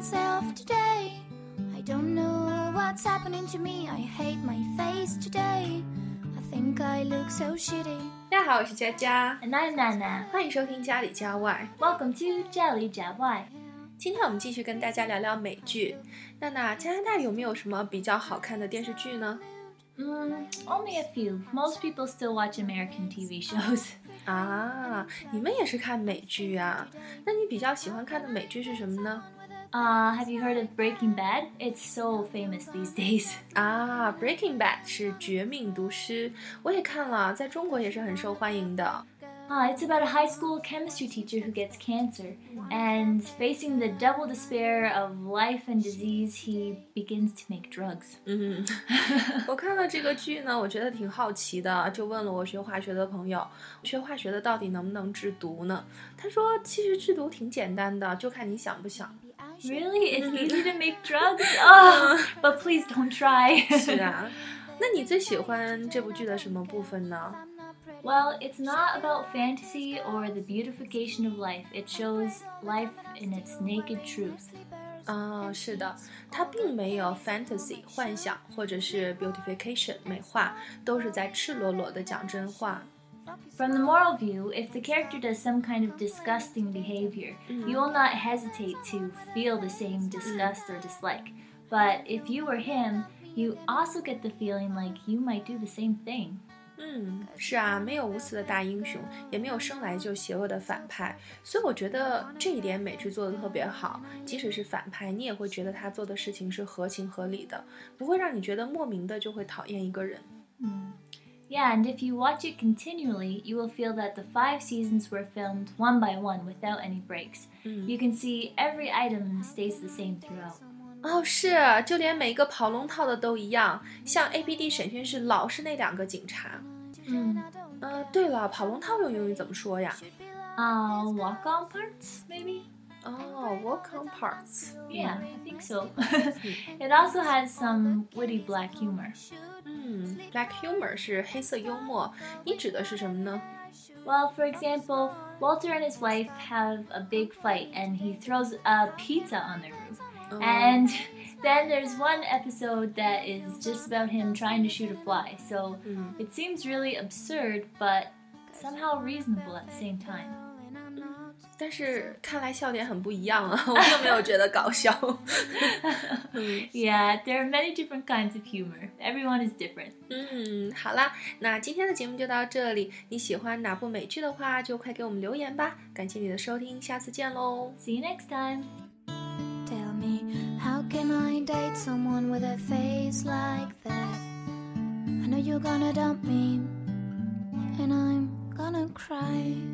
myself today. I don't know what's happening to me. I hate my face today. I think I look so shitty. 大家好，我是佳佳， And I'm Nana. 欢迎收听家里家外。 Welcome to 家里家外。今天我们继续跟大家聊聊美剧。娜娜，加拿大有没有什么比较好看的电视剧呢？ Mm, only a few. Most people still watch American TV shows. 啊，你们也是看美剧啊？那你比较喜欢看的美剧是什么呢？ Uh, have you heard of Breaking Bad? It's so famous these days. 啊，《Breaking Bad》是《绝命毒师》，我也看了，在中国也是很受欢迎的。 Uh, it's about a high school chemistry teacher who gets cancer, and facing the double despair of life and disease, he begins to make drugs. 嗯，我看了这个剧呢，我觉得挺好奇的，就问了我学化学的朋友，学化学的到底能不能制毒呢？他说，其实制毒挺简单的，就看你想不想。 Really? It's easy to make drugs? Oh, but please don't try. 是啊，那你最喜欢这部剧的什么部分呢？ Well, it's not about fantasy or the beautification of life. It shows life in its naked truth. 啊、是的，它并没有 fantasy 幻想或者是 beautification 美化，都是在赤裸裸的讲真话。 From the moral view, if the character does some kind of disgusting behavior, you will not hesitate to feel the same disgust or dislike. But if you were him, you also get the feeling like you might do the same thing. 嗯，是啊，没有无私的大英雄，也没有生来就邪恶的反派，所以我觉得这一点美剧做的特别好。即使是反派，你也会觉得他做的事情是合情合理的，不会让你觉得莫名的就会讨厌一个人。 Yeah, and if you watch it continually, you will feel that the five seasons were filmed one by one without any breaks. You can see every item stays the same throughout. 哦，是，就连每个跑龙套的都一样，像 A P D 审讯室老是那两个警察。 Mm. 呃，对了，跑龙套用英语怎么说呀？ Uh, walk on parts, maybe? 哦，walk on parts。 Yeah, I think so. it also has some witty black humor. 嗯，black humor 是黑色幽默，你指的是什么呢？ Well, for example, Walter and his wife have a big fight and he throws a pizza on their roof. And then there's one episode that is just about him trying to shoot a fly. So it seems really absurd, but somehow reasonable at the same time. 但是看来笑点很不一样啊，我并没有觉得搞笑。 Yeah, there are many different kinds of humor. Everyone is different. 嗯，好啦，那今天的节目就到这里。你喜欢哪部美剧的话，就快给我们留言吧。感谢你的收听，下次见喽。 See you next time. Tell me, how can I date someone with a face like that? I know you're gonna dump me, and I'm gonna cry.